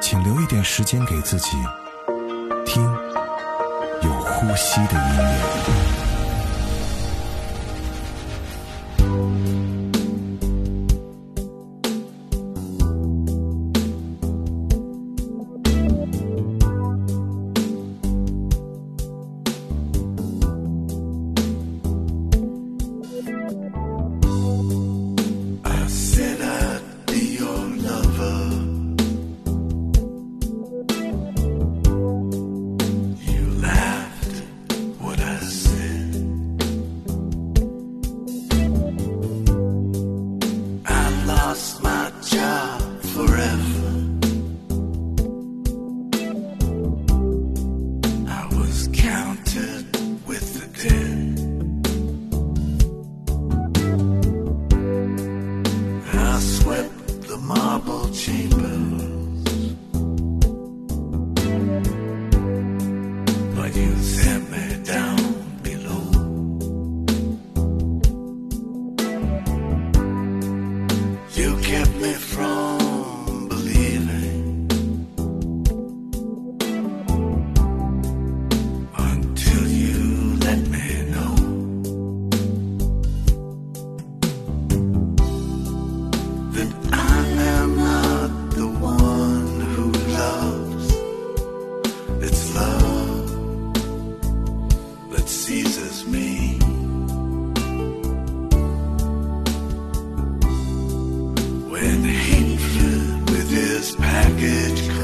请留一点时间给自己，听有呼吸的音乐。Петька.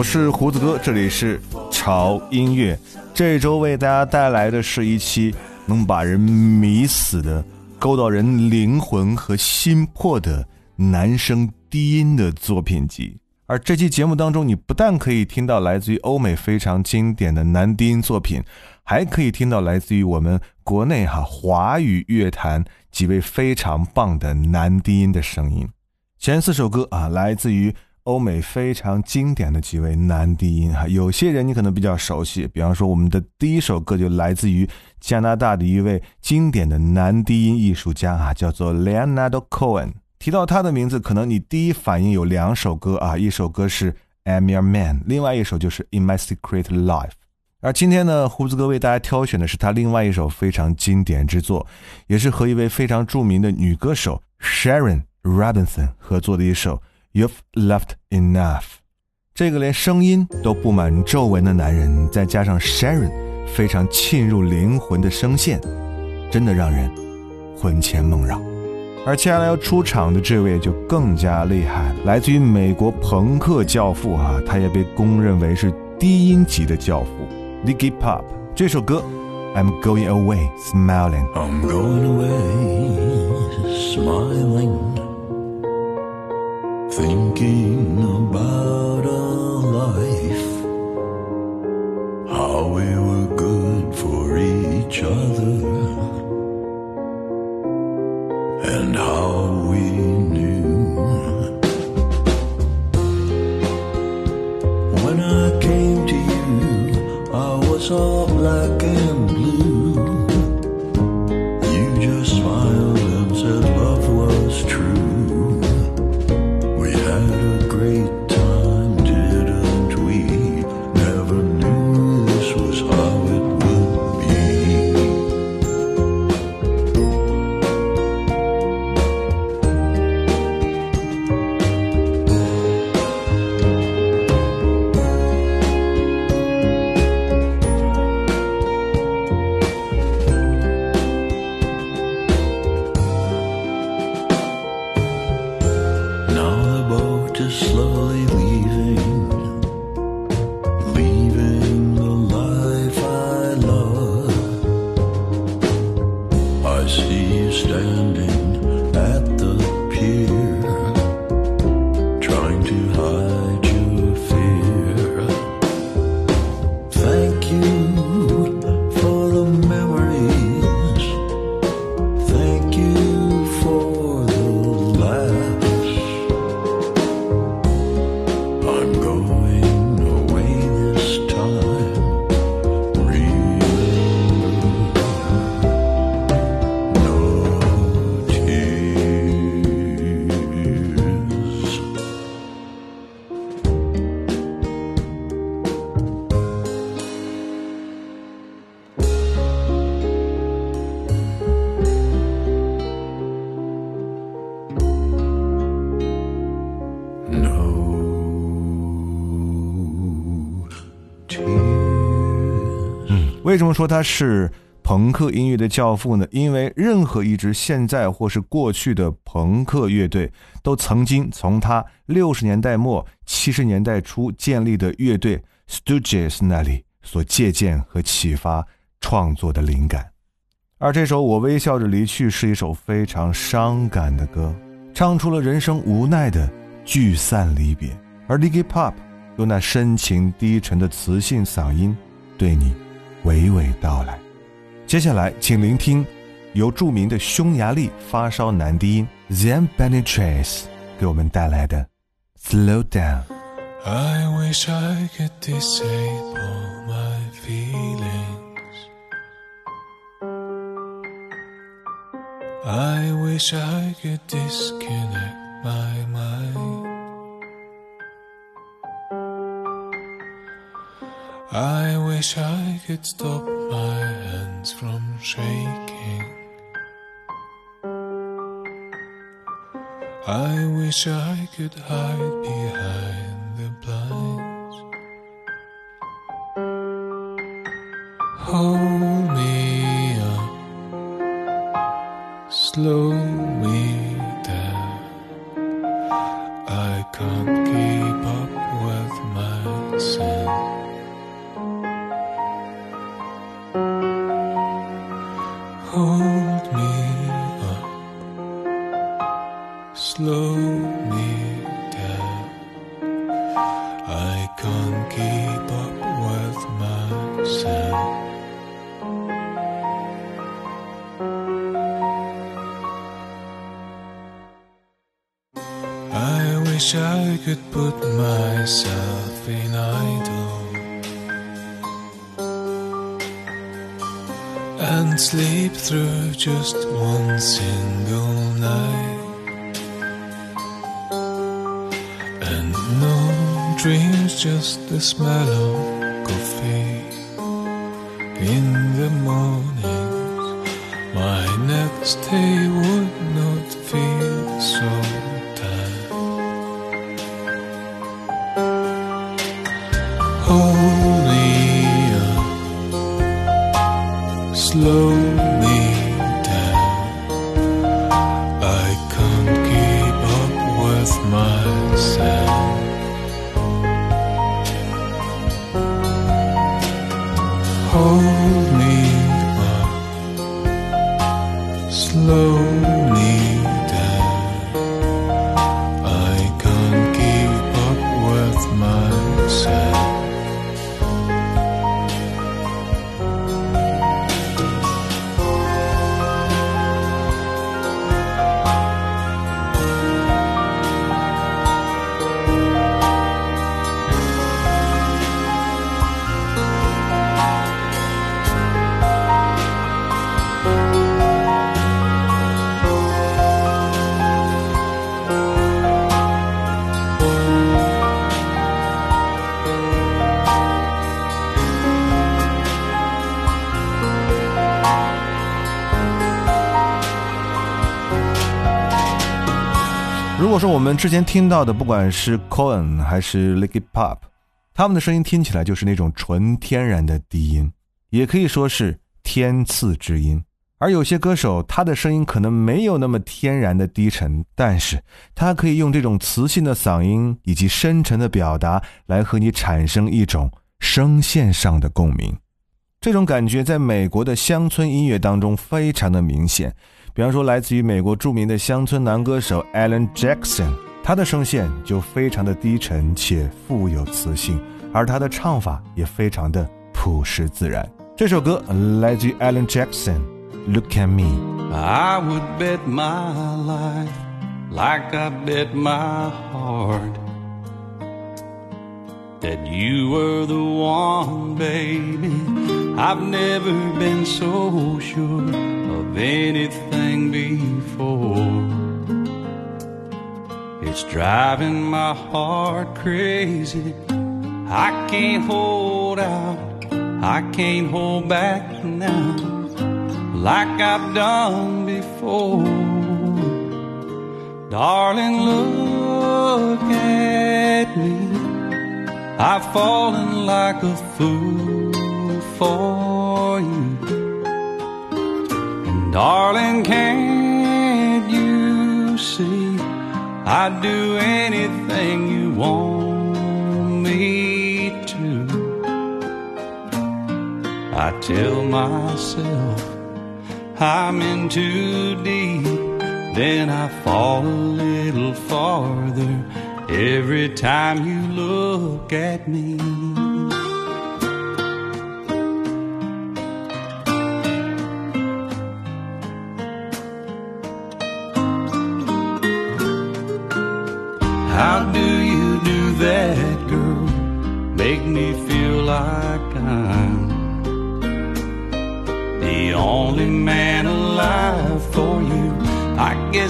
我是胡子哥，这里是潮音乐。这周为大家带来的是一期能把人迷死的、勾到人灵魂和心魄的男声低音的作品集。而这期节目当中，你不但可以听到来自于欧美非常经典的男低音作品，还可以听到来自于我们国内哈华语乐坛几位非常棒的男低音的声音。前四首歌啊，来自于。欧美非常经典的几位男低音哈，有些人你可能比较熟悉，比方说我们的第一首歌就来自于加拿大的一位经典的男低音艺术家啊，叫做 Leonard Cohen。提到他的名字，可能你第一反应有两首歌啊，一首歌是 I'm Your Man，另外一首就是 In My Secret Life。而今天呢，胡子哥为大家挑选的是他另外一首非常经典之作，也是和一位非常著名的女歌手 Sharon Robinson 合作的一首。You've left enough，这个连声音都布满皱纹的男人，再加上 Sharon 非常沁入灵魂的声线，真的让人魂牵梦绕。而接下来要出场的这位就更加厉害，来自于美国朋克教父啊，他也被公认为是低音级的教父 l i g g y Pop。这首歌 I'm Going Away Smiling。I'm going away smiling。Thinking about our life, how we were good for each other, and how we knew. When I came to you, I was all black and 为什么说他是朋克音乐的教父呢？因为任何一支现在或是过去的朋克乐队，都曾经从他六十年代末七十年代初建立的乐队 Stooges 那里所借鉴和启发创作的灵感。而这首《我微笑着离去》是一首非常伤感的歌，唱出了人生无奈的聚散离别。而 l i g g y Pop 用那深情低沉的磁性嗓音，对你娓娓道来。接下来，请聆听由著名的匈牙利发烧男低音 Zan b e n i t r a c e 给我们带来的《Slow Down》。I wish I could disable my feelings. I wish I could disconnect my mind. I wish I could stop my hands from shaking. I wish I could hide behind the blinds. And sleep through just one single night and no dreams, just the smell of coffee in the mornings. My next day would not feel so tired. Hold slow 我们之前听到的，不管是 Cohen 还是 Licky Pop，他们的声音听起来就是那种纯天然的低音，也可以说是天赐之音。而有些歌手，他的声音可能没有那么天然的低沉，但是他可以用这种磁性的嗓音以及深沉的表达，来和你产生一种声线上的共鸣。这种感觉在美国的乡村音乐当中非常的明显。比方说，来自于美国着名的乡村男歌手 Alan Jackson，他的声线就非常的低沉且富有磁性，而他的唱法也非常的朴实自然。这首歌来自于 Alan Jackson，Look at me。 I would bet my life like I bet my heart that you were the one, baby. I've never been so sure of anything before. It's driving my heart crazy. I can't hold out, I can't hold back now like I've done before. Darling, look at me. I've fallen like a fool for you. Darling, can't you see? I'd do anything you want me to. I tell myself I'm in too deep, then I fall a little farther every time you look at me.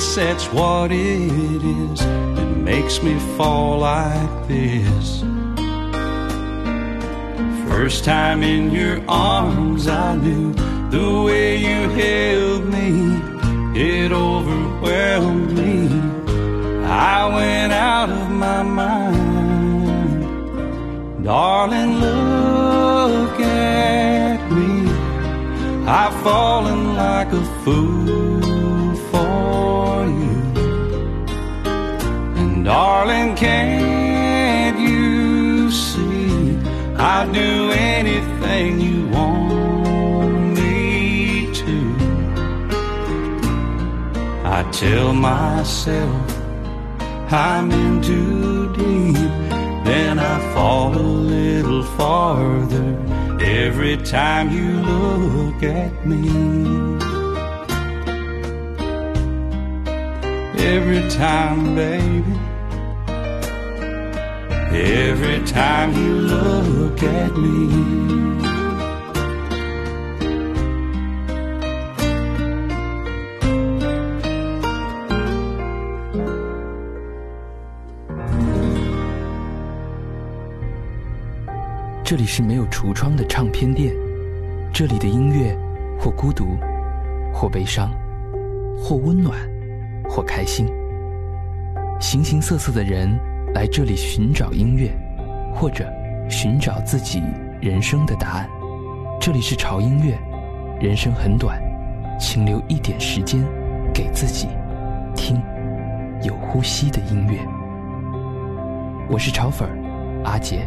Guess that's what it is that makes me fall like this. First time in your arms, I knew the way you held me, it overwhelmed me. I went out of my mind. Darling, look at me. I've fallen like a fool Darling, can't you see I'd do anything you want me to? I tell myself I'm in too deep, then I fall a little farther every time you look at me. Every time, baby. Every time you look at me. 这里是没有橱窗的唱片店，这里的音乐或孤独，或悲伤，或温暖，或开心。形形色色的人来这里寻找音乐，或者寻找自己人生的答案。这里是潮音乐，人生很短，请留一点时间给自己，听有呼吸的音乐。我是潮粉阿杰。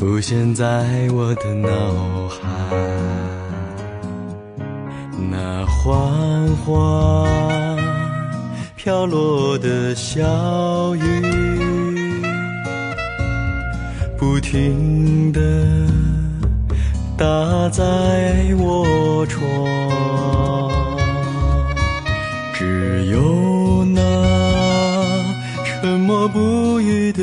浮现在我的脑海，那缓缓飘落的小雨，不停的打在我窗，只有那沉默不语的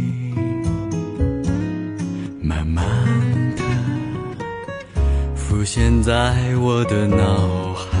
出现在我的脑海。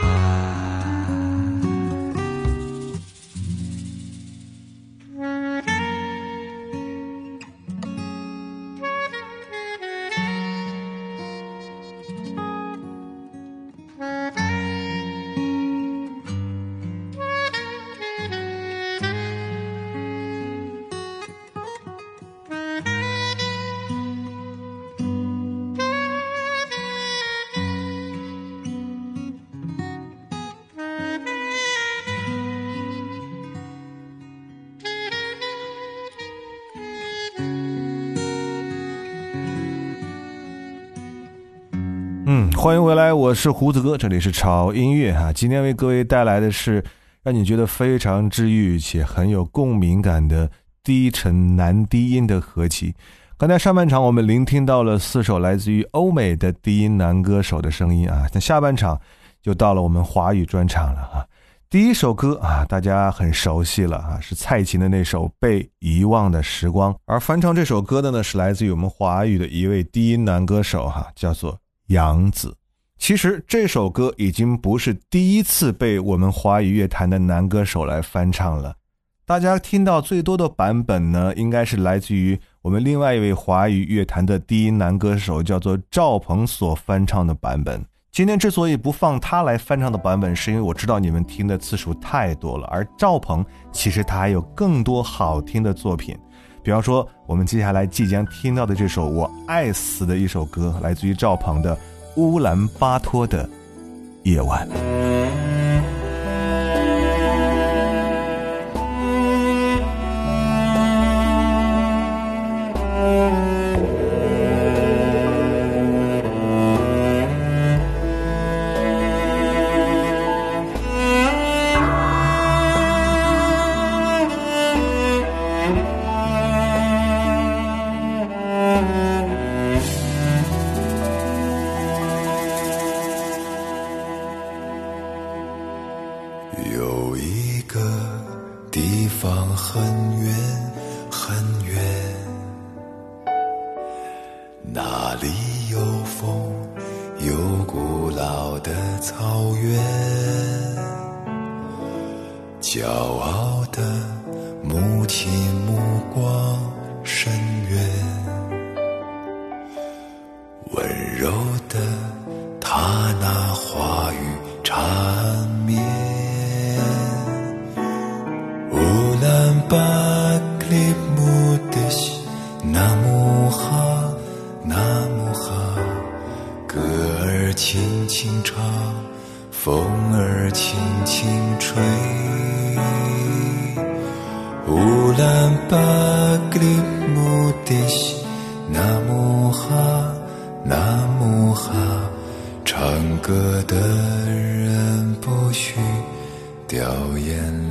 嗯，欢迎回来，我是胡子哥，这里是潮音乐哈。今天为各位带来的是让你觉得非常治愈且很有共鸣感的低沉男低音的合集。刚才上半场我们聆听到了四首来自于欧美的低音男歌手的声音啊，那下半场就到了我们华语专场了啊。第一首歌啊，大家很熟悉了啊，是蔡琴的那首《被遗忘的时光》，而翻唱这首歌的呢，是来自于我们华语的一位低音男歌手哈，叫做。杨子，其实这首歌已经不是第一次被我们华语乐坛的男歌手来翻唱了。大家听到最多的版本呢，应该是来自于我们另外一位华语乐坛的第一男歌手，叫做赵鹏所翻唱的版本。今天之所以不放他来翻唱的版本，是因为我知道你们听的次数太多了。而赵鹏其实他还有更多好听的作品，比方说我们接下来即将听到的这首我爱死的一首歌，来自于赵鹏的。乌兰巴托的夜晚。轻轻吹。乌兰巴格里木的西，那木哈，那木哈，唱歌的人不许掉眼泪。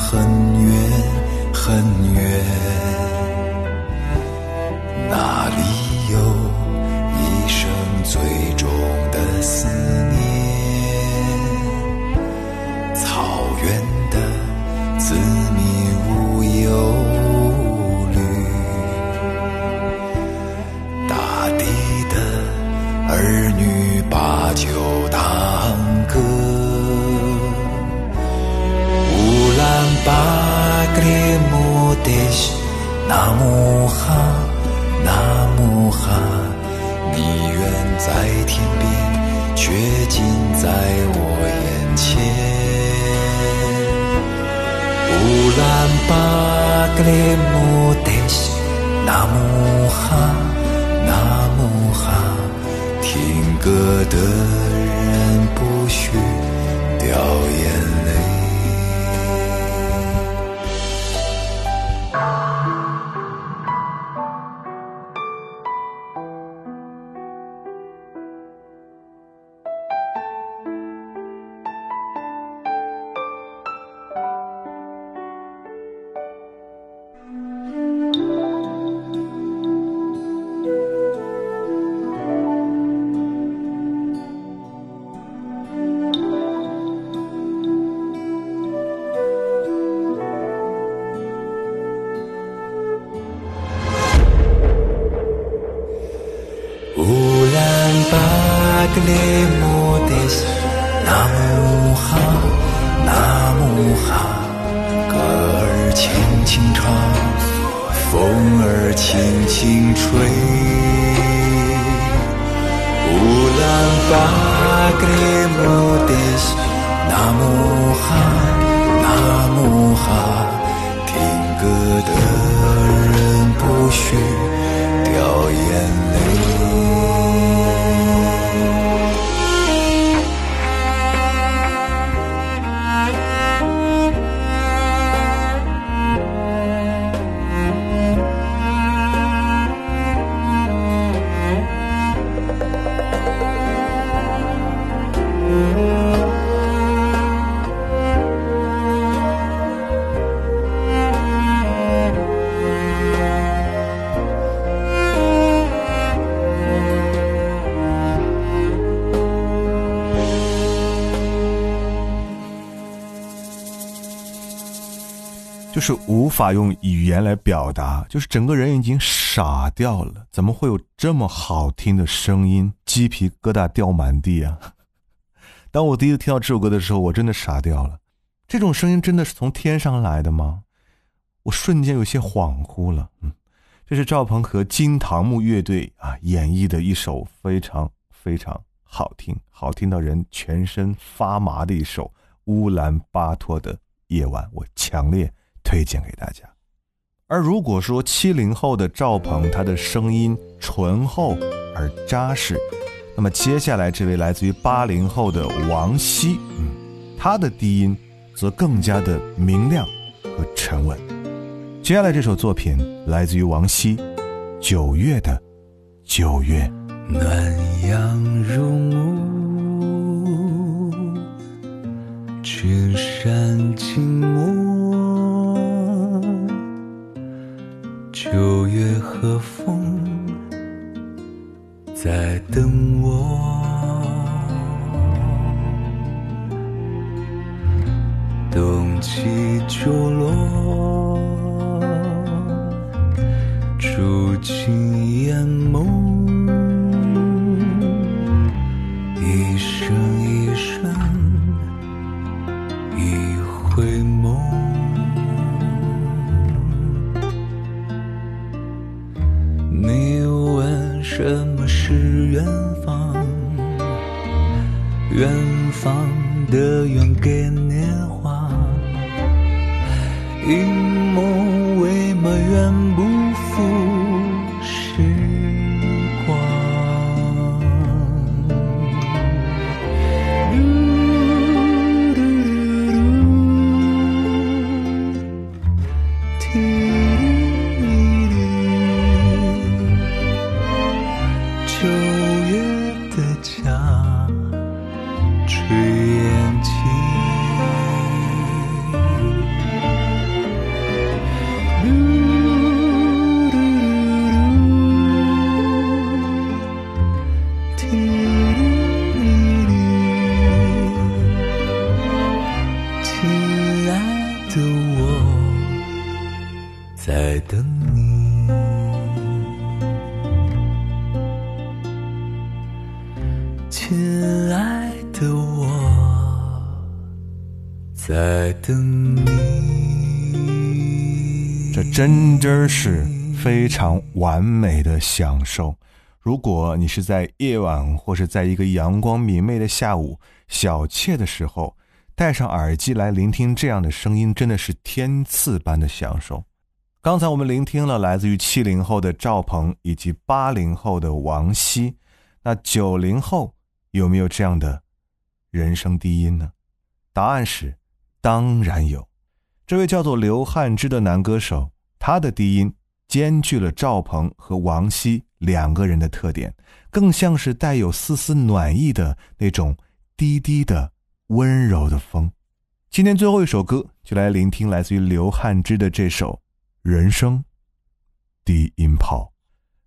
很远很远。是无法用语言来表达，就是整个人已经傻掉了。怎么会有这么好听的声音？鸡皮疙瘩掉满地啊！当我第一次听到这首歌的时候，我真的傻掉了。这种声音真的是从天上来的吗？我瞬间有些恍惚了。嗯，这是赵鹏和金堂木乐队啊演绎的一首非常非常好听、好听到人全身发麻的一首《乌兰巴托的夜晚》，我强烈。推荐给大家。而如果说七零后的赵鹏，他的声音醇厚而扎实，那么接下来这位来自于八零后的王希，嗯，他的低音则更加的明亮和沉稳。接下来这首作品来自于王希，《九月的九月》，暖阳入目，群山静默。九月和风在等我，冬季就真是非常完美的享受。如果你是在夜晚或是在一个阳光明媚的下午小憩的时候，戴上耳机来聆听这样的声音，真的是天赐般的享受。刚才我们聆听了来自于七零后的赵鹏以及八零后的王晰，那九零后有没有这样的人生低音呢？答案是，当然有。这位叫做刘汉之的男歌手，他的低音兼具了赵鹏和王晰两个人的特点，更像是带有丝丝暖意的那种低低的温柔的风。今天最后一首歌，就来聆听来自于刘汉之的这首。人生低音炮，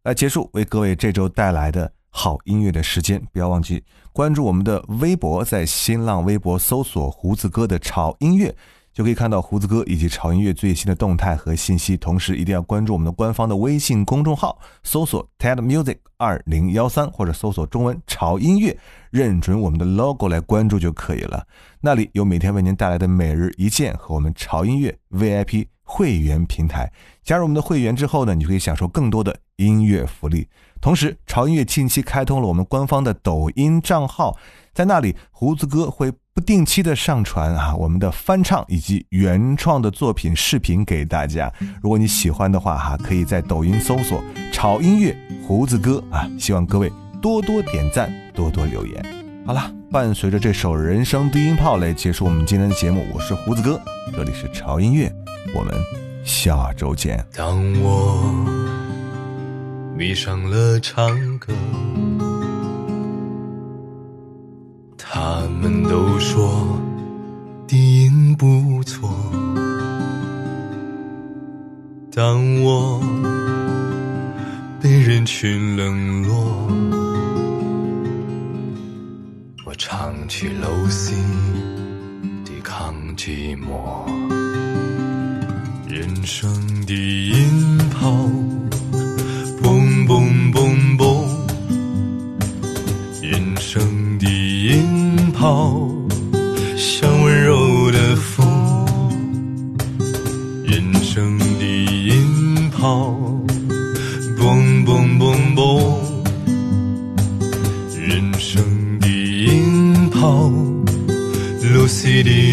来结束为各位这周带来的好音乐的时间。不要忘记关注我们的微博，在新浪微博搜索“胡子哥的潮音乐”。就可以看到胡子哥以及潮音乐最新的动态和信息，同时一定要关注我们的官方的微信公众号，搜索 TED Music 二零幺三或者搜索中文潮音乐，认准我们的 logo 来关注就可以了。那里有每天为您带来的每日一见和我们潮音乐 VIP 会员平台。加入我们的会员之后呢，你就可以享受更多的音乐福利。同时，潮音乐近期开通了我们官方的抖音账号，在那里胡子哥会。不定期的上传啊，我们的翻唱以及原创的作品视频给大家。如果你喜欢的话哈，可以在抖音搜索“潮音乐胡子哥”啊。希望各位多多点赞，多多留言。好了，伴随着这首人生低音炮来结束我们今天的节目。我是胡子哥，这里是潮音乐，我们下周见。当我迷上了唱歌。他们都说低音不错，当我被人群冷落，我唱起楼 C，抵抗寂寞，人生低音炮，音。炮像温柔的风，人生的音炮，嘣嘣嘣嘣，人生的音炮，露西的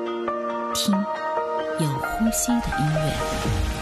听有呼吸的音乐。